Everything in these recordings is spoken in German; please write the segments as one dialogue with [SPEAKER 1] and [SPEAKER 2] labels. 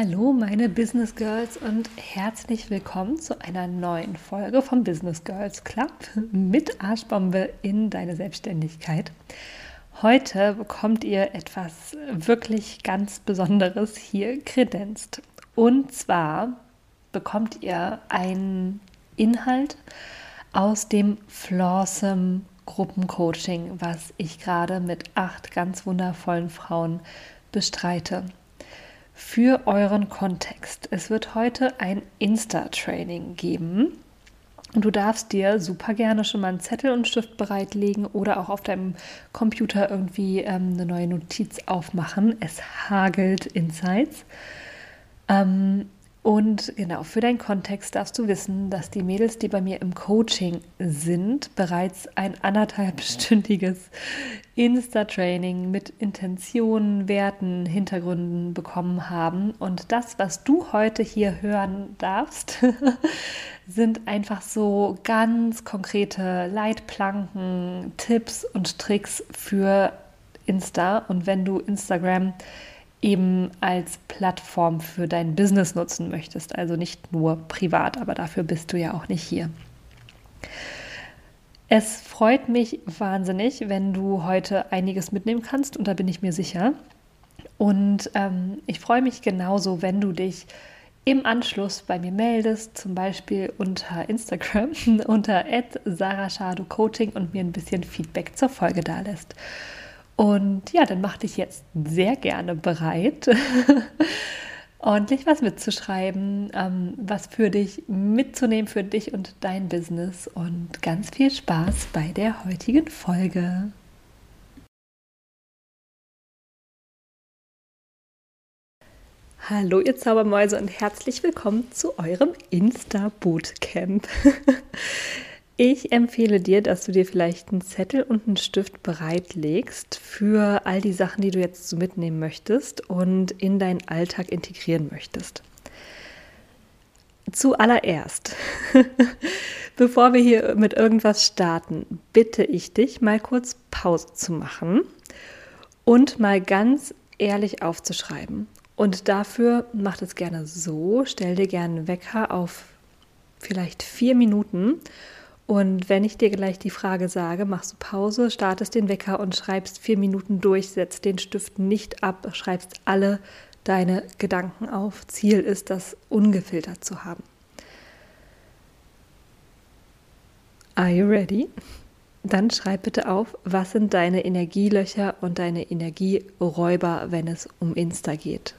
[SPEAKER 1] Hallo meine Business Girls und herzlich willkommen zu einer neuen Folge vom Business Girls Club mit Arschbombe in deine Selbstständigkeit. Heute bekommt ihr etwas wirklich ganz Besonderes hier kredenzt. Und zwar bekommt ihr einen Inhalt aus dem Flawsome Gruppencoaching, was ich gerade mit acht ganz wundervollen Frauen bestreite. Für euren Kontext. Es wird heute ein Insta-Training geben. Und du darfst dir super gerne schon mal einen Zettel und Stift bereitlegen oder auch auf deinem Computer irgendwie ähm, eine neue Notiz aufmachen. Es hagelt Insights. Ähm, und genau, für deinen Kontext darfst du wissen, dass die Mädels, die bei mir im Coaching sind, bereits ein anderthalbstündiges Insta-Training mit Intentionen, Werten, Hintergründen bekommen haben. Und das, was du heute hier hören darfst, sind einfach so ganz konkrete Leitplanken, Tipps und Tricks für Insta. Und wenn du Instagram eben als Plattform für dein Business nutzen möchtest. Also nicht nur privat, aber dafür bist du ja auch nicht hier. Es freut mich wahnsinnig, wenn du heute einiges mitnehmen kannst und da bin ich mir sicher. Und ähm, ich freue mich genauso, wenn du dich im Anschluss bei mir meldest, zum Beispiel unter Instagram, unter Coaching und mir ein bisschen Feedback zur Folge da lässt. Und ja, dann mach dich jetzt sehr gerne bereit, ordentlich was mitzuschreiben, ähm, was für dich mitzunehmen, für dich und dein Business. Und ganz viel Spaß bei der heutigen Folge. Hallo ihr Zaubermäuse und herzlich willkommen zu eurem Insta-Bootcamp. Ich empfehle dir, dass du dir vielleicht einen Zettel und einen Stift bereitlegst für all die Sachen, die du jetzt so mitnehmen möchtest und in deinen Alltag integrieren möchtest. Zuallererst, bevor wir hier mit irgendwas starten, bitte ich dich, mal kurz Pause zu machen und mal ganz ehrlich aufzuschreiben. Und dafür mach es gerne so, stell dir gerne einen Wecker auf vielleicht vier Minuten und wenn ich dir gleich die Frage sage, machst du Pause, startest den Wecker und schreibst vier Minuten durch, setzt den Stift nicht ab, schreibst alle deine Gedanken auf. Ziel ist, das ungefiltert zu haben. Are you ready? Dann schreib bitte auf, was sind deine Energielöcher und deine Energieräuber, wenn es um Insta geht.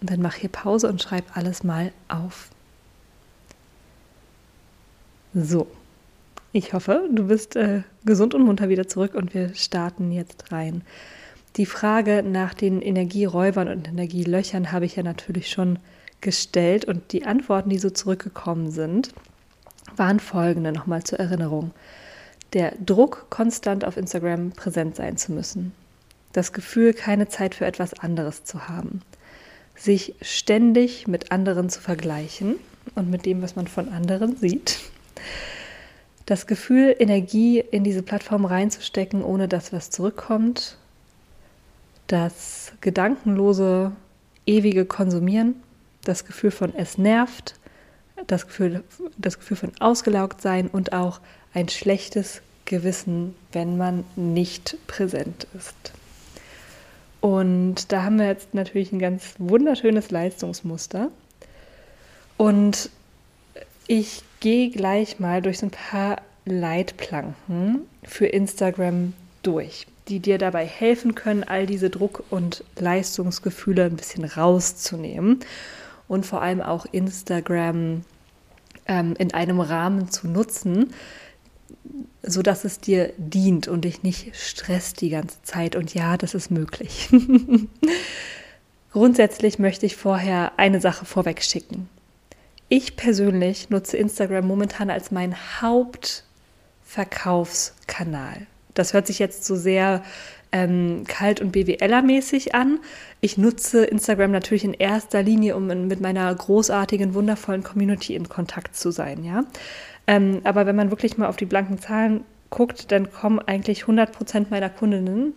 [SPEAKER 1] Und dann mach hier Pause und schreib alles mal auf. So, ich hoffe, du bist äh, gesund und munter wieder zurück und wir starten jetzt rein. Die Frage nach den Energieräubern und Energielöchern habe ich ja natürlich schon gestellt und die Antworten, die so zurückgekommen sind, waren folgende nochmal zur Erinnerung. Der Druck, konstant auf Instagram präsent sein zu müssen. Das Gefühl, keine Zeit für etwas anderes zu haben. Sich ständig mit anderen zu vergleichen und mit dem, was man von anderen sieht das Gefühl, Energie in diese Plattform reinzustecken, ohne dass was zurückkommt, das gedankenlose, ewige Konsumieren, das Gefühl von es nervt, das Gefühl, das Gefühl von ausgelaugt sein und auch ein schlechtes Gewissen, wenn man nicht präsent ist. Und da haben wir jetzt natürlich ein ganz wunderschönes Leistungsmuster. Und ich gehe gleich mal durch so ein paar Leitplanken für Instagram durch, die dir dabei helfen können, all diese Druck- und Leistungsgefühle ein bisschen rauszunehmen und vor allem auch Instagram ähm, in einem Rahmen zu nutzen, so dass es dir dient und dich nicht stresst die ganze Zeit. Und ja, das ist möglich. Grundsätzlich möchte ich vorher eine Sache vorweg schicken. Ich persönlich nutze Instagram momentan als mein Hauptverkaufskanal. Das hört sich jetzt so sehr ähm, kalt und BWLer-mäßig an. Ich nutze Instagram natürlich in erster Linie, um mit meiner großartigen, wundervollen Community in Kontakt zu sein. Ja? Ähm, aber wenn man wirklich mal auf die blanken Zahlen guckt, dann kommen eigentlich 100 Prozent meiner Kundinnen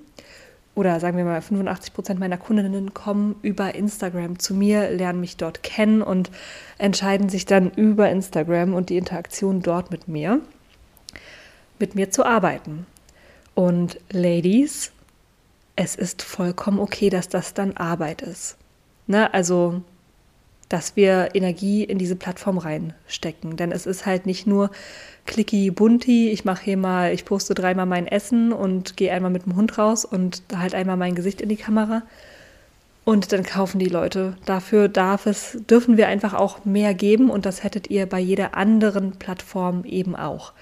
[SPEAKER 1] oder sagen wir mal 85 Prozent meiner Kundinnen kommen über Instagram zu mir, lernen mich dort kennen und entscheiden sich dann über Instagram und die Interaktion dort mit mir, mit mir zu arbeiten. Und Ladies, es ist vollkommen okay, dass das dann Arbeit ist. Ne? Also dass wir Energie in diese Plattform reinstecken. Denn es ist halt nicht nur clicky bunti, ich mache hier mal, ich poste dreimal mein Essen und gehe einmal mit dem Hund raus und halt einmal mein Gesicht in die Kamera. Und dann kaufen die Leute. Dafür darf es, dürfen wir einfach auch mehr geben und das hättet ihr bei jeder anderen Plattform eben auch.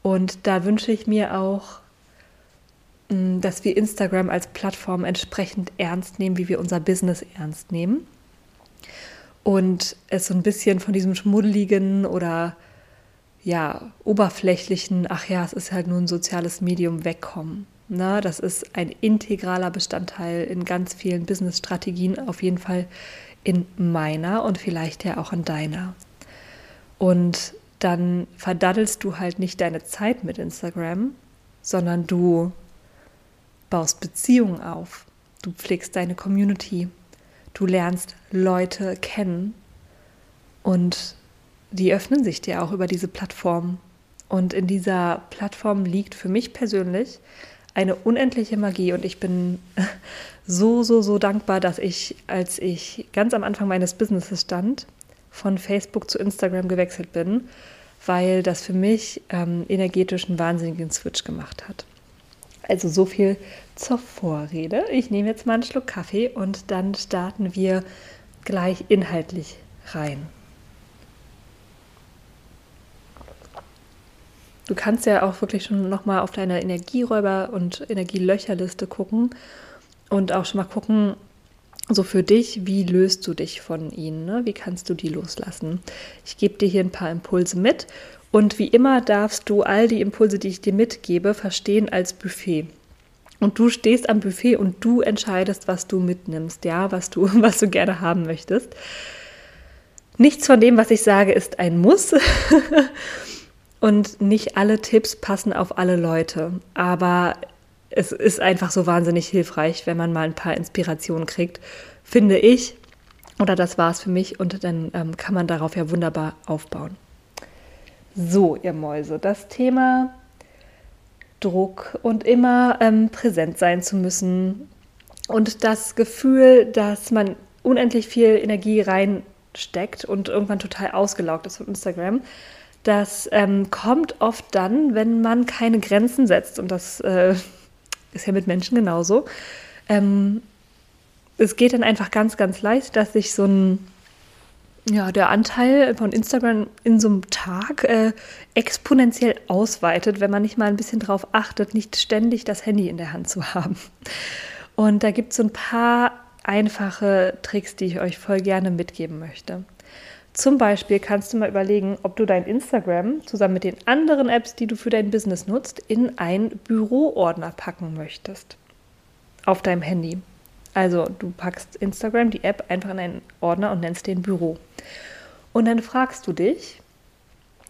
[SPEAKER 1] Und da wünsche ich mir auch, mm, dass wir Instagram als Plattform entsprechend ernst nehmen, wie wir unser Business ernst nehmen und es so ein bisschen von diesem schmuddeligen oder ja, oberflächlichen, ach ja, es ist halt nur ein soziales Medium wegkommen. Na, das ist ein integraler Bestandteil in ganz vielen Business-Strategien, auf jeden Fall in meiner und vielleicht ja auch in deiner. Und dann verdaddelst du halt nicht deine Zeit mit Instagram, sondern du baust Beziehungen auf. Du pflegst deine Community. Du lernst Leute kennen und die öffnen sich dir auch über diese Plattform. Und in dieser Plattform liegt für mich persönlich eine unendliche Magie und ich bin so, so, so dankbar, dass ich, als ich ganz am Anfang meines Businesses stand, von Facebook zu Instagram gewechselt bin, weil das für mich ähm, energetisch einen wahnsinnigen Switch gemacht hat. Also so viel zur Vorrede. Ich nehme jetzt mal einen Schluck Kaffee und dann starten wir gleich inhaltlich rein. Du kannst ja auch wirklich schon nochmal auf deine Energieräuber- und Energielöcherliste gucken und auch schon mal gucken, so für dich, wie löst du dich von ihnen? Ne? Wie kannst du die loslassen? Ich gebe dir hier ein paar Impulse mit und wie immer darfst du all die Impulse, die ich dir mitgebe, verstehen als Buffet. Und du stehst am Buffet und du entscheidest, was du mitnimmst, ja, was du, was du gerne haben möchtest. Nichts von dem, was ich sage, ist ein Muss. und nicht alle Tipps passen auf alle Leute. Aber es ist einfach so wahnsinnig hilfreich, wenn man mal ein paar Inspirationen kriegt, finde ich. Oder das war es für mich und dann ähm, kann man darauf ja wunderbar aufbauen. So, ihr Mäuse, das Thema Druck und immer ähm, präsent sein zu müssen und das Gefühl, dass man unendlich viel Energie reinsteckt und irgendwann total ausgelaugt ist von Instagram, das ähm, kommt oft dann, wenn man keine Grenzen setzt und das äh, ist ja mit Menschen genauso. Ähm, es geht dann einfach ganz, ganz leicht, dass sich so ein ja, der Anteil von Instagram in so einem Tag äh, exponentiell ausweitet, wenn man nicht mal ein bisschen darauf achtet, nicht ständig das Handy in der Hand zu haben. Und da gibt es so ein paar einfache Tricks, die ich euch voll gerne mitgeben möchte. Zum Beispiel kannst du mal überlegen, ob du dein Instagram zusammen mit den anderen Apps, die du für dein Business nutzt, in einen Büroordner packen möchtest. Auf deinem Handy. Also du packst Instagram, die App, einfach in einen Ordner und nennst den Büro. Und dann fragst du dich,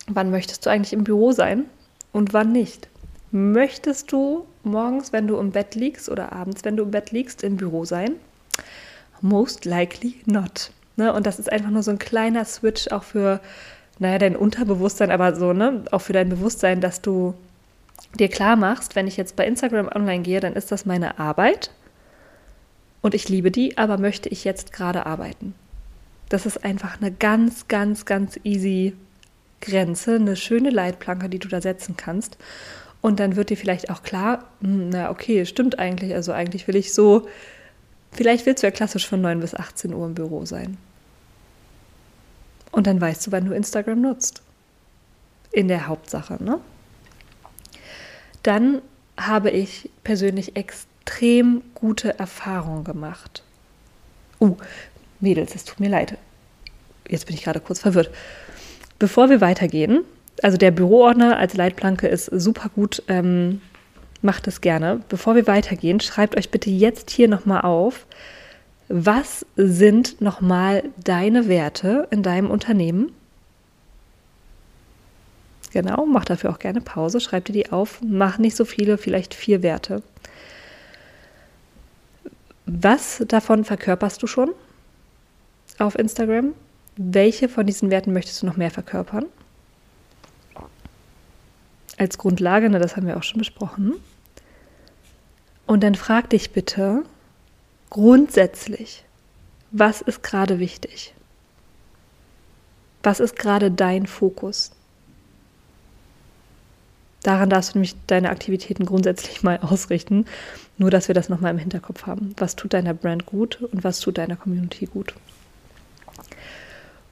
[SPEAKER 1] wann möchtest du eigentlich im Büro sein und wann nicht? Möchtest du morgens, wenn du im Bett liegst oder abends, wenn du im Bett liegst, im Büro sein? Most likely not. Ne? Und das ist einfach nur so ein kleiner Switch auch für, naja, dein Unterbewusstsein, aber so, ne, auch für dein Bewusstsein, dass du dir klar machst, wenn ich jetzt bei Instagram online gehe, dann ist das meine Arbeit und ich liebe die, aber möchte ich jetzt gerade arbeiten? Das ist einfach eine ganz, ganz, ganz easy Grenze, eine schöne Leitplanke, die du da setzen kannst. Und dann wird dir vielleicht auch klar, hm, na okay, stimmt eigentlich. Also eigentlich will ich so, vielleicht willst du ja klassisch von 9 bis 18 Uhr im Büro sein. Und dann weißt du, wann du Instagram nutzt. In der Hauptsache, ne? Dann habe ich persönlich extrem gute Erfahrungen gemacht. Uh, Mädels, es tut mir leid. Jetzt bin ich gerade kurz verwirrt. Bevor wir weitergehen, also der Büroordner als Leitplanke ist super gut. Ähm, macht es gerne. Bevor wir weitergehen, schreibt euch bitte jetzt hier nochmal auf, was sind nochmal deine Werte in deinem Unternehmen? Genau, mach dafür auch gerne Pause, schreib dir die auf, mach nicht so viele, vielleicht vier Werte. Was davon verkörperst du schon auf Instagram? Welche von diesen Werten möchtest du noch mehr verkörpern? Als Grundlage, ne, das haben wir auch schon besprochen. Und dann frag dich bitte grundsätzlich, was ist gerade wichtig? Was ist gerade dein Fokus? Daran darfst du nämlich deine Aktivitäten grundsätzlich mal ausrichten. Nur, dass wir das nochmal im Hinterkopf haben. Was tut deiner Brand gut und was tut deiner Community gut?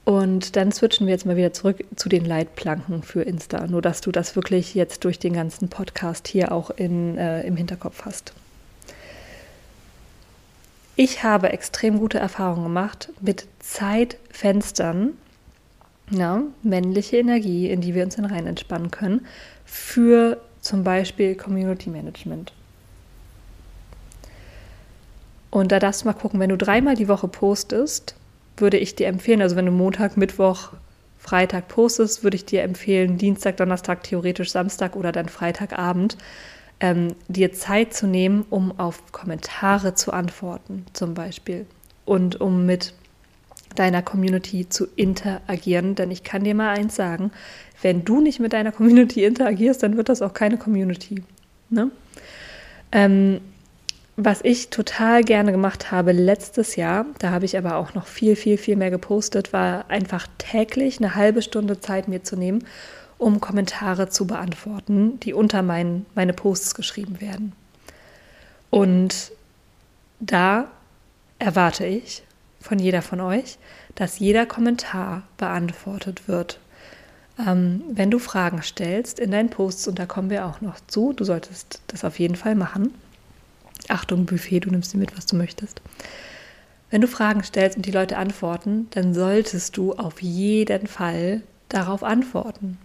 [SPEAKER 1] Und dann switchen wir jetzt mal wieder zurück zu den Leitplanken für Insta. Nur, dass du das wirklich jetzt durch den ganzen Podcast hier auch in, äh, im Hinterkopf hast. Ich habe extrem gute Erfahrungen gemacht mit Zeitfenstern, ja, männliche Energie, in die wir uns dann rein entspannen können, für zum Beispiel Community Management. Und da darfst du mal gucken, wenn du dreimal die Woche postest, würde ich dir empfehlen, also wenn du Montag, Mittwoch, Freitag postest, würde ich dir empfehlen, Dienstag, Donnerstag, theoretisch Samstag oder dann Freitagabend, ähm, dir Zeit zu nehmen, um auf Kommentare zu antworten, zum Beispiel. Und um mit deiner Community zu interagieren. Denn ich kann dir mal eins sagen, wenn du nicht mit deiner Community interagierst, dann wird das auch keine Community. Ne? Ähm, was ich total gerne gemacht habe letztes Jahr, da habe ich aber auch noch viel, viel, viel mehr gepostet, war einfach täglich eine halbe Stunde Zeit mir zu nehmen, um Kommentare zu beantworten, die unter mein, meine Posts geschrieben werden. Und da erwarte ich von jeder von euch, dass jeder Kommentar beantwortet wird. Ähm, wenn du Fragen stellst in deinen Posts, und da kommen wir auch noch zu, du solltest das auf jeden Fall machen, Achtung, Buffet, du nimmst dir mit, was du möchtest. Wenn du Fragen stellst und die Leute antworten, dann solltest du auf jeden Fall darauf antworten.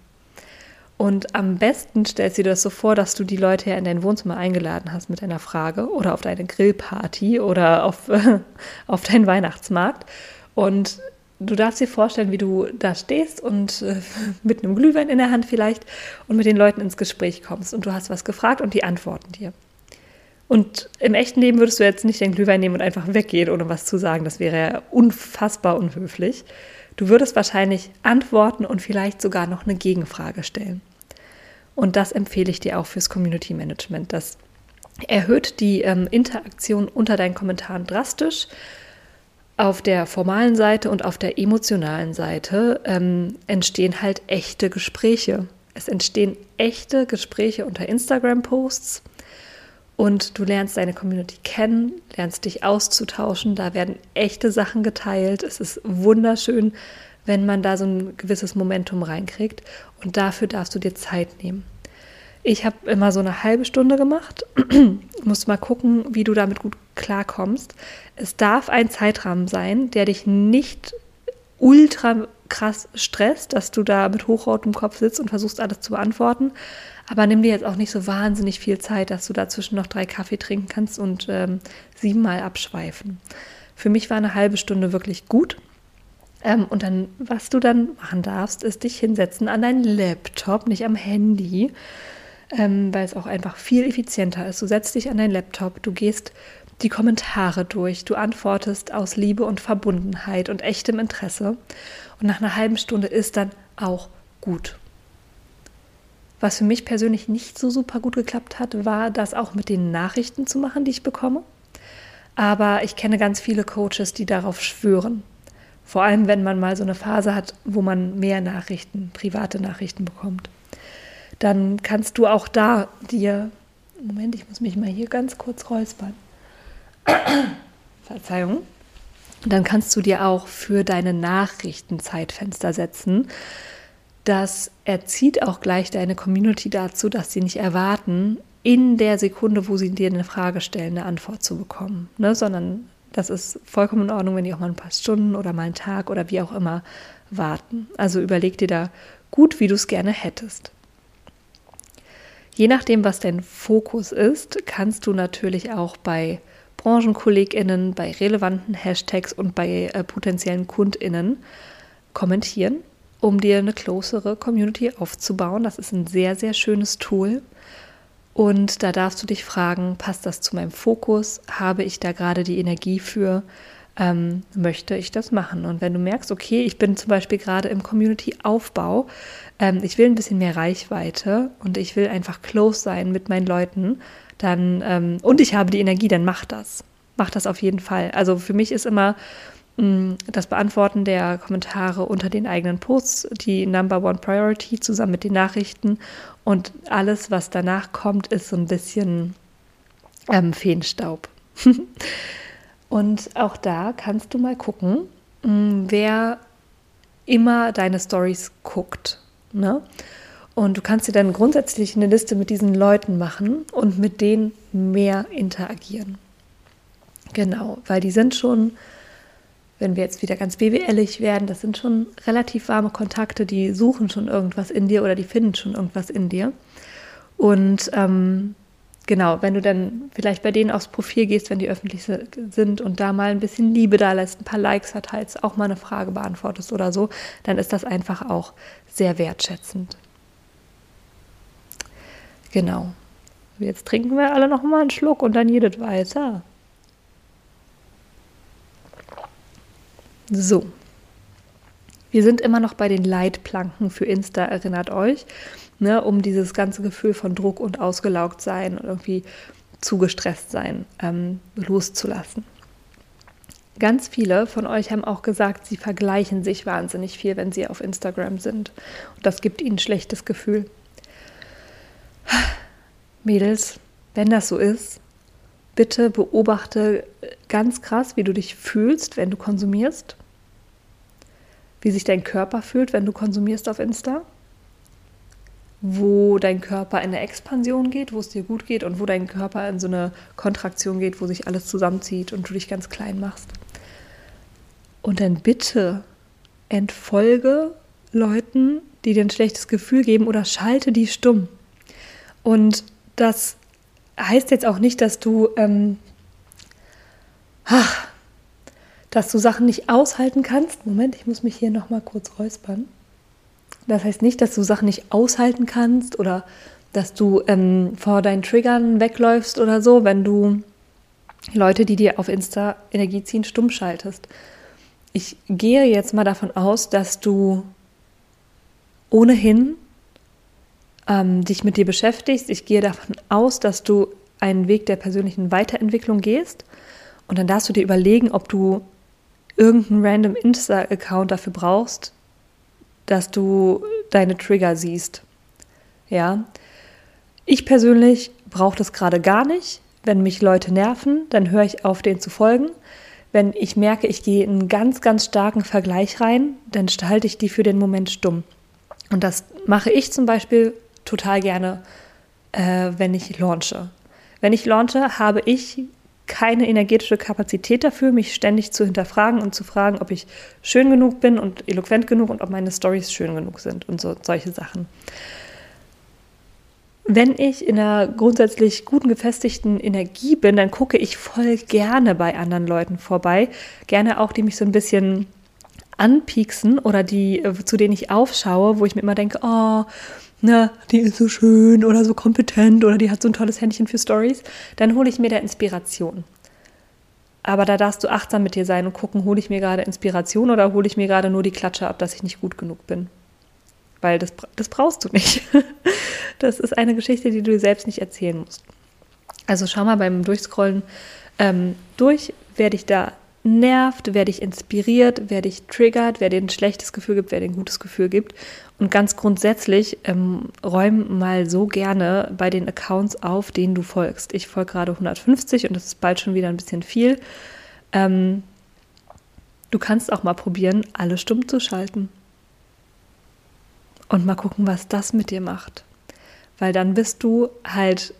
[SPEAKER 1] Und am besten stellst du dir das so vor, dass du die Leute ja in dein Wohnzimmer eingeladen hast mit einer Frage oder auf deine Grillparty oder auf, auf deinen Weihnachtsmarkt. Und du darfst dir vorstellen, wie du da stehst und äh, mit einem Glühwein in der Hand vielleicht und mit den Leuten ins Gespräch kommst. Und du hast was gefragt und die antworten dir. Und im echten Leben würdest du jetzt nicht den Glühwein nehmen und einfach weggehen, ohne was zu sagen. Das wäre ja unfassbar unhöflich. Du würdest wahrscheinlich antworten und vielleicht sogar noch eine Gegenfrage stellen. Und das empfehle ich dir auch fürs Community Management. Das erhöht die ähm, Interaktion unter deinen Kommentaren drastisch. Auf der formalen Seite und auf der emotionalen Seite ähm, entstehen halt echte Gespräche. Es entstehen echte Gespräche unter Instagram-Posts und du lernst deine Community kennen, lernst dich auszutauschen. Da werden echte Sachen geteilt. Es ist wunderschön, wenn man da so ein gewisses Momentum reinkriegt. Und dafür darfst du dir Zeit nehmen. Ich habe immer so eine halbe Stunde gemacht. musst mal gucken, wie du damit gut klarkommst. Es darf ein Zeitrahmen sein, der dich nicht ultra krass stresst, dass du da mit hochrotem Kopf sitzt und versuchst alles zu beantworten. Aber nimm dir jetzt auch nicht so wahnsinnig viel Zeit, dass du dazwischen noch drei Kaffee trinken kannst und ähm, siebenmal abschweifen. Für mich war eine halbe Stunde wirklich gut. Ähm, und dann, was du dann machen darfst, ist dich hinsetzen an deinen Laptop, nicht am Handy, ähm, weil es auch einfach viel effizienter ist. Du setzt dich an deinen Laptop, du gehst die Kommentare durch, du antwortest aus Liebe und Verbundenheit und echtem Interesse. Und nach einer halben Stunde ist dann auch gut. Was für mich persönlich nicht so super gut geklappt hat, war das auch mit den Nachrichten zu machen, die ich bekomme. Aber ich kenne ganz viele Coaches, die darauf schwören. Vor allem, wenn man mal so eine Phase hat, wo man mehr Nachrichten, private Nachrichten bekommt. Dann kannst du auch da dir, Moment, ich muss mich mal hier ganz kurz räuspern. Verzeihung. Dann kannst du dir auch für deine Nachrichten Zeitfenster setzen. Das erzieht auch gleich deine Community dazu, dass sie nicht erwarten, in der Sekunde, wo sie dir eine Frage stellen, eine Antwort zu bekommen, ne? sondern das ist vollkommen in Ordnung, wenn die auch mal ein paar Stunden oder mal einen Tag oder wie auch immer warten. Also überleg dir da gut, wie du es gerne hättest. Je nachdem, was dein Fokus ist, kannst du natürlich auch bei BranchenkollegInnen, bei relevanten Hashtags und bei äh, potenziellen KundInnen kommentieren, um dir eine closere Community aufzubauen. Das ist ein sehr, sehr schönes Tool. Und da darfst du dich fragen, passt das zu meinem Fokus? Habe ich da gerade die Energie für? Ähm, möchte ich das machen? Und wenn du merkst, okay, ich bin zum Beispiel gerade im Community-Aufbau, ähm, ich will ein bisschen mehr Reichweite und ich will einfach close sein mit meinen Leuten, dann, ähm, und ich habe die Energie, dann mach das. Mach das auf jeden Fall. Also für mich ist immer das Beantworten der Kommentare unter den eigenen Posts die Number One Priority zusammen mit den Nachrichten und alles, was danach kommt, ist so ein bisschen ähm, Feenstaub. und auch da kannst du mal gucken, mm, wer immer deine Stories guckt. Ne? Und du kannst dir dann grundsätzlich eine Liste mit diesen Leuten machen und mit denen mehr interagieren. Genau, weil die sind schon wenn wir jetzt wieder ganz BWLig werden, das sind schon relativ warme Kontakte, die suchen schon irgendwas in dir oder die finden schon irgendwas in dir. Und ähm, genau, wenn du dann vielleicht bei denen aufs Profil gehst, wenn die öffentlich sind und da mal ein bisschen Liebe da lässt, ein paar Likes verteilst, auch mal eine Frage beantwortest oder so, dann ist das einfach auch sehr wertschätzend. Genau. Jetzt trinken wir alle noch mal einen Schluck und dann jedes weiter. So. Wir sind immer noch bei den Leitplanken für Insta, erinnert euch, ne, um dieses ganze Gefühl von Druck und ausgelaugt sein und irgendwie zugestresst sein ähm, loszulassen. Ganz viele von euch haben auch gesagt, sie vergleichen sich wahnsinnig viel, wenn sie auf Instagram sind. Und das gibt ihnen ein schlechtes Gefühl. Mädels, wenn das so ist, bitte beobachte ganz krass, wie du dich fühlst, wenn du konsumierst, wie sich dein Körper fühlt, wenn du konsumierst auf Insta, wo dein Körper in eine Expansion geht, wo es dir gut geht und wo dein Körper in so eine Kontraktion geht, wo sich alles zusammenzieht und du dich ganz klein machst. Und dann bitte entfolge Leuten, die dir ein schlechtes Gefühl geben oder schalte die stumm. Und das heißt jetzt auch nicht, dass du, ähm, ach, dass du Sachen nicht aushalten kannst. Moment, ich muss mich hier noch mal kurz räuspern. Das heißt nicht, dass du Sachen nicht aushalten kannst oder dass du ähm, vor deinen Triggern wegläufst oder so, wenn du Leute, die dir auf Insta Energie ziehen, stumm schaltest. Ich gehe jetzt mal davon aus, dass du ohnehin ähm, dich mit dir beschäftigst. Ich gehe davon aus, dass du einen Weg der persönlichen Weiterentwicklung gehst. Und dann darfst du dir überlegen, ob du irgendeinen random Insta-Account dafür brauchst, dass du deine Trigger siehst. Ja. Ich persönlich brauche das gerade gar nicht. Wenn mich Leute nerven, dann höre ich auf, denen zu folgen. Wenn ich merke, ich gehe in einen ganz, ganz starken Vergleich rein, dann halte ich die für den Moment stumm. Und das mache ich zum Beispiel total gerne, äh, wenn ich launche. Wenn ich launche, habe ich keine energetische Kapazität dafür, mich ständig zu hinterfragen und zu fragen, ob ich schön genug bin und eloquent genug und ob meine Stories schön genug sind und so solche Sachen. Wenn ich in einer grundsätzlich guten, gefestigten Energie bin, dann gucke ich voll gerne bei anderen Leuten vorbei. Gerne auch, die mich so ein bisschen anpieksen oder die, äh, zu denen ich aufschaue, wo ich mir immer denke, oh, ne, die ist so schön oder so kompetent oder die hat so ein tolles Händchen für Stories, dann hole ich mir da Inspiration. Aber da darfst du achtsam mit dir sein und gucken, hole ich mir gerade Inspiration oder hole ich mir gerade nur die Klatsche ab, dass ich nicht gut genug bin. Weil das, das brauchst du nicht. Das ist eine Geschichte, die du dir selbst nicht erzählen musst. Also schau mal beim Durchscrollen ähm, durch, wer dich da nervt, wer dich inspiriert, wer dich triggert, wer dir ein schlechtes Gefühl gibt, wer dir ein gutes Gefühl gibt. Und ganz grundsätzlich ähm, räum mal so gerne bei den Accounts auf, denen du folgst. Ich folge gerade 150 und das ist bald schon wieder ein bisschen viel. Ähm, du kannst auch mal probieren, alle stumm zu schalten. Und mal gucken, was das mit dir macht. Weil dann bist du halt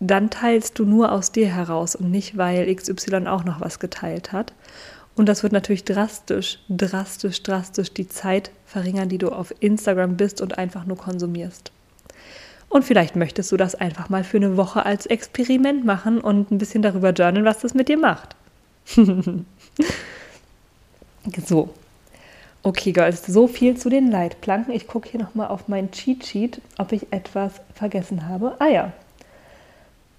[SPEAKER 1] dann teilst du nur aus dir heraus und nicht, weil XY auch noch was geteilt hat. Und das wird natürlich drastisch, drastisch, drastisch die Zeit verringern, die du auf Instagram bist und einfach nur konsumierst. Und vielleicht möchtest du das einfach mal für eine Woche als Experiment machen und ein bisschen darüber journalen, was das mit dir macht. so. Okay, Girls, so viel zu den Leitplanken. Ich gucke hier nochmal auf mein Cheat Sheet, ob ich etwas vergessen habe. Ah ja,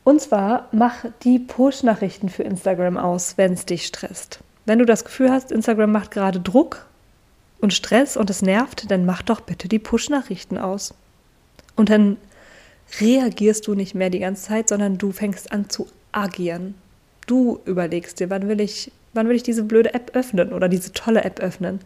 [SPEAKER 1] und zwar mach die Push-Nachrichten für Instagram aus, wenn es dich stresst. Wenn du das Gefühl hast, Instagram macht gerade Druck und Stress und es nervt, dann mach doch bitte die Push-Nachrichten aus. Und dann reagierst du nicht mehr die ganze Zeit, sondern du fängst an zu agieren. Du überlegst dir, wann will ich, wann will ich diese blöde App öffnen oder diese tolle App öffnen.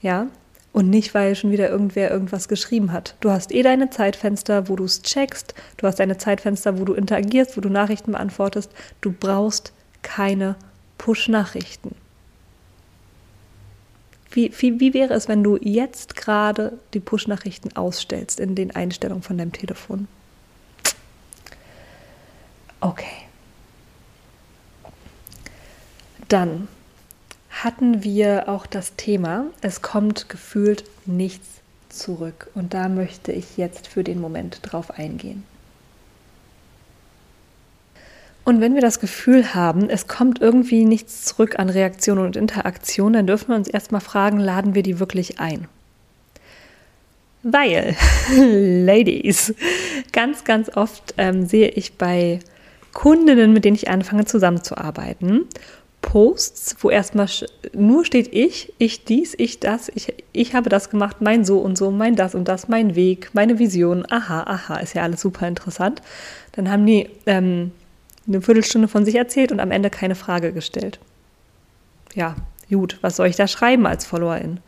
[SPEAKER 1] Ja, und nicht, weil schon wieder irgendwer irgendwas geschrieben hat. Du hast eh deine Zeitfenster, wo du es checkst. Du hast deine Zeitfenster, wo du interagierst, wo du Nachrichten beantwortest. Du brauchst keine Push-Nachrichten. Wie, wie, wie wäre es, wenn du jetzt gerade die Push-Nachrichten ausstellst in den Einstellungen von deinem Telefon? Okay. Dann hatten wir auch das Thema, es kommt gefühlt nichts zurück. Und da möchte ich jetzt für den Moment drauf eingehen. Und wenn wir das Gefühl haben, es kommt irgendwie nichts zurück an Reaktionen und Interaktion, dann dürfen wir uns erstmal fragen, laden wir die wirklich ein? Weil, Ladies, ganz, ganz oft ähm, sehe ich bei Kundinnen, mit denen ich anfange zusammenzuarbeiten, Posts, wo erstmal nur steht ich, ich dies, ich das, ich, ich habe das gemacht, mein so und so, mein das und das, mein Weg, meine Vision, aha, aha, ist ja alles super interessant. Dann haben die ähm, eine Viertelstunde von sich erzählt und am Ende keine Frage gestellt. Ja, gut, was soll ich da schreiben als Followerin?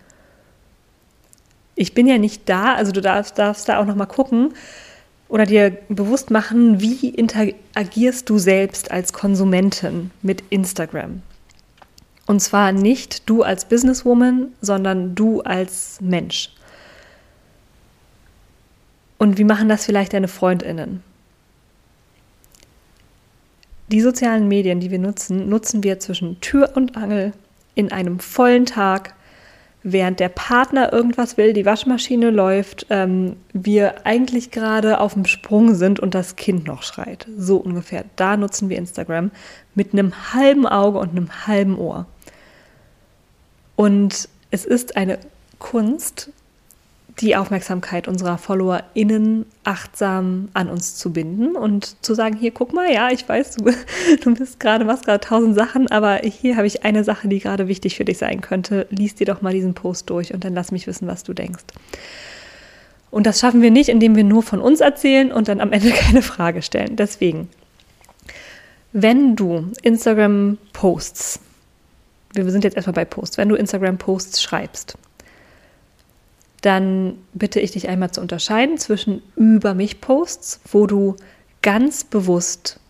[SPEAKER 1] Ich bin ja nicht da, also du darfst, darfst da auch nochmal gucken, oder dir bewusst machen, wie interagierst du selbst als Konsumentin mit Instagram. Und zwar nicht du als Businesswoman, sondern du als Mensch. Und wie machen das vielleicht deine Freundinnen? Die sozialen Medien, die wir nutzen, nutzen wir zwischen Tür und Angel in einem vollen Tag während der Partner irgendwas will, die Waschmaschine läuft, ähm, wir eigentlich gerade auf dem Sprung sind und das Kind noch schreit. So ungefähr. Da nutzen wir Instagram mit einem halben Auge und einem halben Ohr. Und es ist eine Kunst, die Aufmerksamkeit unserer FollowerInnen achtsam an uns zu binden und zu sagen, hier, guck mal, ja, ich weiß, du, du bist gerade, machst gerade tausend Sachen, aber hier habe ich eine Sache, die gerade wichtig für dich sein könnte. Lies dir doch mal diesen Post durch und dann lass mich wissen, was du denkst. Und das schaffen wir nicht, indem wir nur von uns erzählen und dann am Ende keine Frage stellen. Deswegen, wenn du Instagram-Posts, wir sind jetzt erstmal bei Posts, wenn du Instagram-Posts schreibst, dann bitte ich dich einmal zu unterscheiden zwischen über mich Posts, wo du ganz bewusst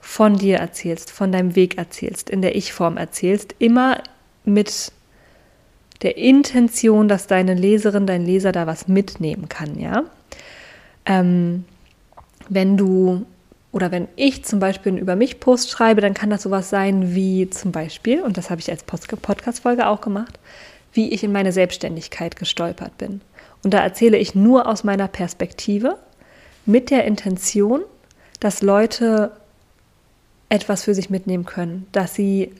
[SPEAKER 1] von dir erzählst, von deinem Weg erzählst, in der Ich-Form erzählst, immer mit der Intention, dass deine Leserin, dein Leser da was mitnehmen kann, ja. Ähm, wenn du oder wenn ich zum Beispiel einen Über mich Post schreibe, dann kann das sowas sein wie zum Beispiel, und das habe ich als Podcast-Folge auch gemacht, wie ich in meine Selbstständigkeit gestolpert bin. Und da erzähle ich nur aus meiner Perspektive mit der Intention, dass Leute etwas für sich mitnehmen können, dass sie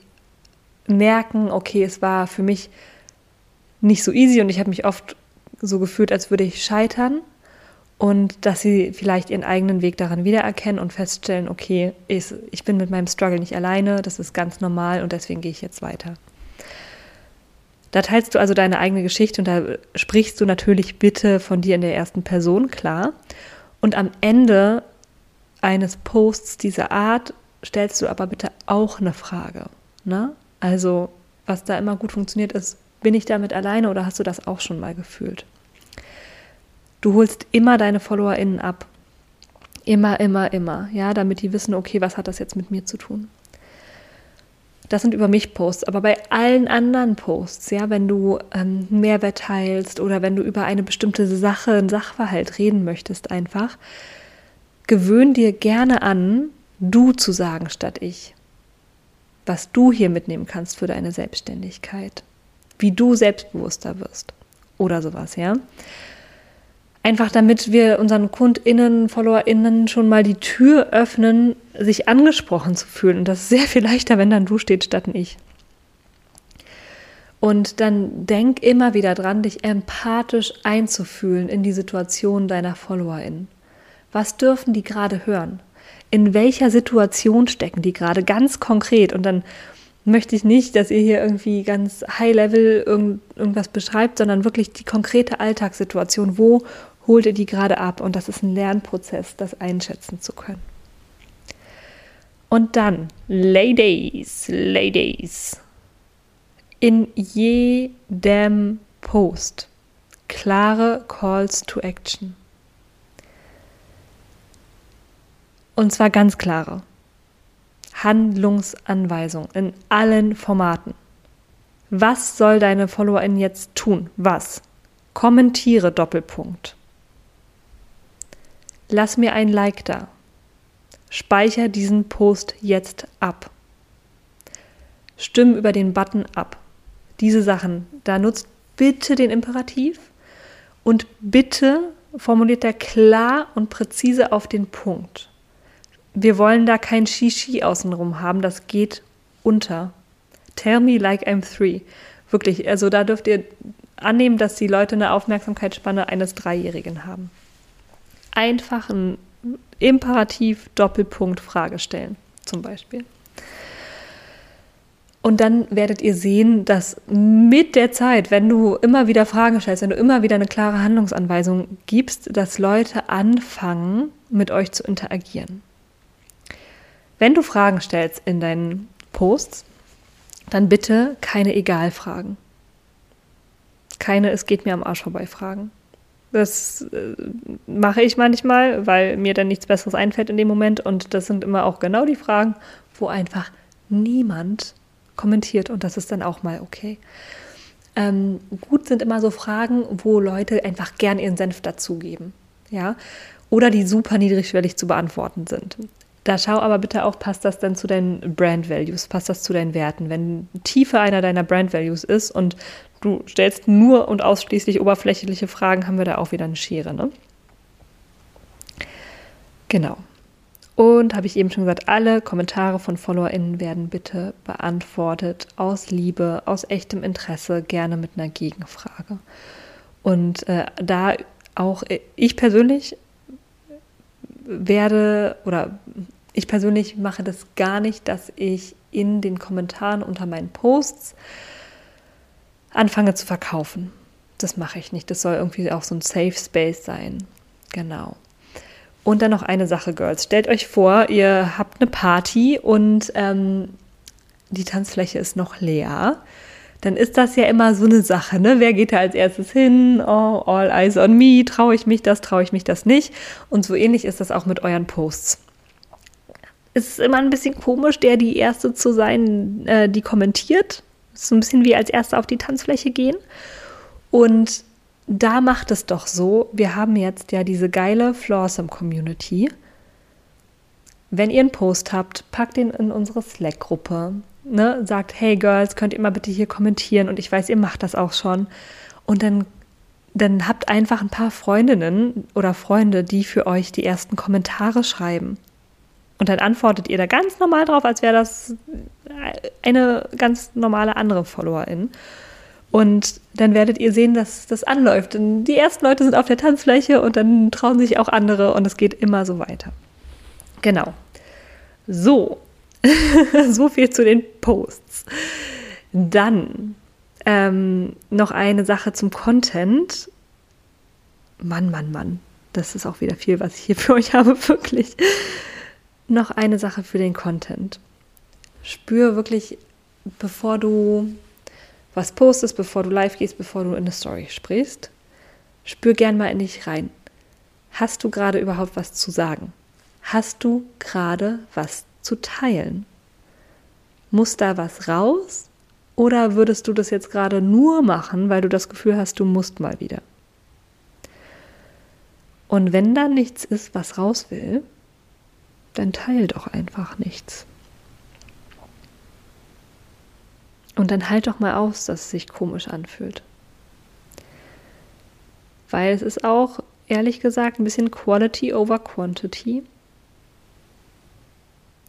[SPEAKER 1] merken, okay, es war für mich nicht so easy und ich habe mich oft so gefühlt, als würde ich scheitern und dass sie vielleicht ihren eigenen Weg daran wiedererkennen und feststellen, okay, ich, ich bin mit meinem Struggle nicht alleine, das ist ganz normal und deswegen gehe ich jetzt weiter. Da teilst du also deine eigene Geschichte und da sprichst du natürlich bitte von dir in der ersten Person, klar. Und am Ende eines Posts dieser Art stellst du aber bitte auch eine Frage. Ne? Also, was da immer gut funktioniert ist, bin ich damit alleine oder hast du das auch schon mal gefühlt? Du holst immer deine FollowerInnen ab. Immer, immer, immer. Ja, damit die wissen, okay, was hat das jetzt mit mir zu tun? Das sind über mich Posts, aber bei allen anderen Posts, ja, wenn du ähm, Mehrwert teilst oder wenn du über eine bestimmte Sache, ein Sachverhalt reden möchtest, einfach, gewöhn dir gerne an, du zu sagen statt ich. Was du hier mitnehmen kannst für deine Selbstständigkeit. Wie du selbstbewusster wirst. Oder sowas, ja. Einfach damit wir unseren KundInnen, FollowerInnen schon mal die Tür öffnen, sich angesprochen zu fühlen. Und das ist sehr viel leichter, wenn dann du steht statt ein Ich. Und dann denk immer wieder dran, dich empathisch einzufühlen in die Situation deiner FollowerInnen. Was dürfen die gerade hören? In welcher Situation stecken die gerade ganz konkret? Und dann möchte ich nicht, dass ihr hier irgendwie ganz high-level irgend, irgendwas beschreibt, sondern wirklich die konkrete Alltagssituation. Wo holt ihr die gerade ab und das ist ein Lernprozess, das einschätzen zu können. Und dann, Ladies, Ladies, in jedem Post klare Calls to Action. Und zwar ganz klare Handlungsanweisungen in allen Formaten. Was soll deine Followerin jetzt tun? Was? Kommentiere Doppelpunkt. Lass mir ein Like da. Speicher diesen Post jetzt ab. Stimm über den Button ab. Diese Sachen, da nutzt bitte den Imperativ und bitte formuliert er klar und präzise auf den Punkt. Wir wollen da kein Shishi außenrum haben, das geht unter. Tell me like I'm three. Wirklich, also da dürft ihr annehmen, dass die Leute eine Aufmerksamkeitsspanne eines Dreijährigen haben einfach ein Imperativ Doppelpunkt Frage stellen, zum Beispiel. Und dann werdet ihr sehen, dass mit der Zeit, wenn du immer wieder Fragen stellst, wenn du immer wieder eine klare Handlungsanweisung gibst, dass Leute anfangen, mit euch zu interagieren. Wenn du Fragen stellst in deinen Posts, dann bitte keine Egal-Fragen. Keine Es geht mir am Arsch vorbei Fragen. Das äh, mache ich manchmal, weil mir dann nichts Besseres einfällt in dem Moment. Und das sind immer auch genau die Fragen, wo einfach niemand kommentiert. Und das ist dann auch mal okay. Ähm, gut sind immer so Fragen, wo Leute einfach gern ihren Senf dazugeben. Ja? Oder die super niedrigschwellig zu beantworten sind. Da schau aber bitte auch, passt das dann zu deinen Brand Values, passt das zu deinen Werten. Wenn Tiefe einer deiner Brand Values ist und du stellst nur und ausschließlich oberflächliche Fragen, haben wir da auch wieder eine Schere. Ne? Genau. Und habe ich eben schon gesagt, alle Kommentare von FollowerInnen werden bitte beantwortet aus Liebe, aus echtem Interesse, gerne mit einer Gegenfrage. Und äh, da auch ich persönlich werde oder ich persönlich mache das gar nicht, dass ich in den Kommentaren unter meinen Posts anfange zu verkaufen. Das mache ich nicht. Das soll irgendwie auch so ein Safe Space sein. Genau. Und dann noch eine Sache, Girls. Stellt euch vor, ihr habt eine Party und ähm, die Tanzfläche ist noch leer. Dann ist das ja immer so eine Sache, ne? Wer geht da als erstes hin? Oh, all eyes on me. Traue ich mich das? Traue ich mich das nicht? Und so ähnlich ist das auch mit euren Posts. Es ist immer ein bisschen komisch, der die Erste zu sein, äh, die kommentiert so ein bisschen wie als Erster auf die Tanzfläche gehen. Und da macht es doch so, wir haben jetzt ja diese geile Flawsome Community. Wenn ihr einen Post habt, packt ihn in unsere Slack-Gruppe. Ne? Sagt, hey Girls, könnt ihr mal bitte hier kommentieren und ich weiß, ihr macht das auch schon. Und dann, dann habt einfach ein paar Freundinnen oder Freunde, die für euch die ersten Kommentare schreiben. Und dann antwortet ihr da ganz normal drauf, als wäre das eine ganz normale andere Followerin. Und dann werdet ihr sehen, dass das anläuft. Und die ersten Leute sind auf der Tanzfläche und dann trauen sich auch andere und es geht immer so weiter. Genau. So, so viel zu den Posts. Dann ähm, noch eine Sache zum Content. Mann, Mann, Mann. Das ist auch wieder viel, was ich hier für euch habe, wirklich. Noch eine Sache für den Content spür wirklich bevor du was postest, bevor du live gehst, bevor du in eine Story sprichst, spür gern mal in dich rein. Hast du gerade überhaupt was zu sagen? Hast du gerade was zu teilen? Muss da was raus? Oder würdest du das jetzt gerade nur machen, weil du das Gefühl hast, du musst mal wieder? Und wenn da nichts ist, was raus will, dann teil doch einfach nichts. Und dann halt doch mal aus, dass es sich komisch anfühlt. Weil es ist auch, ehrlich gesagt, ein bisschen Quality over Quantity.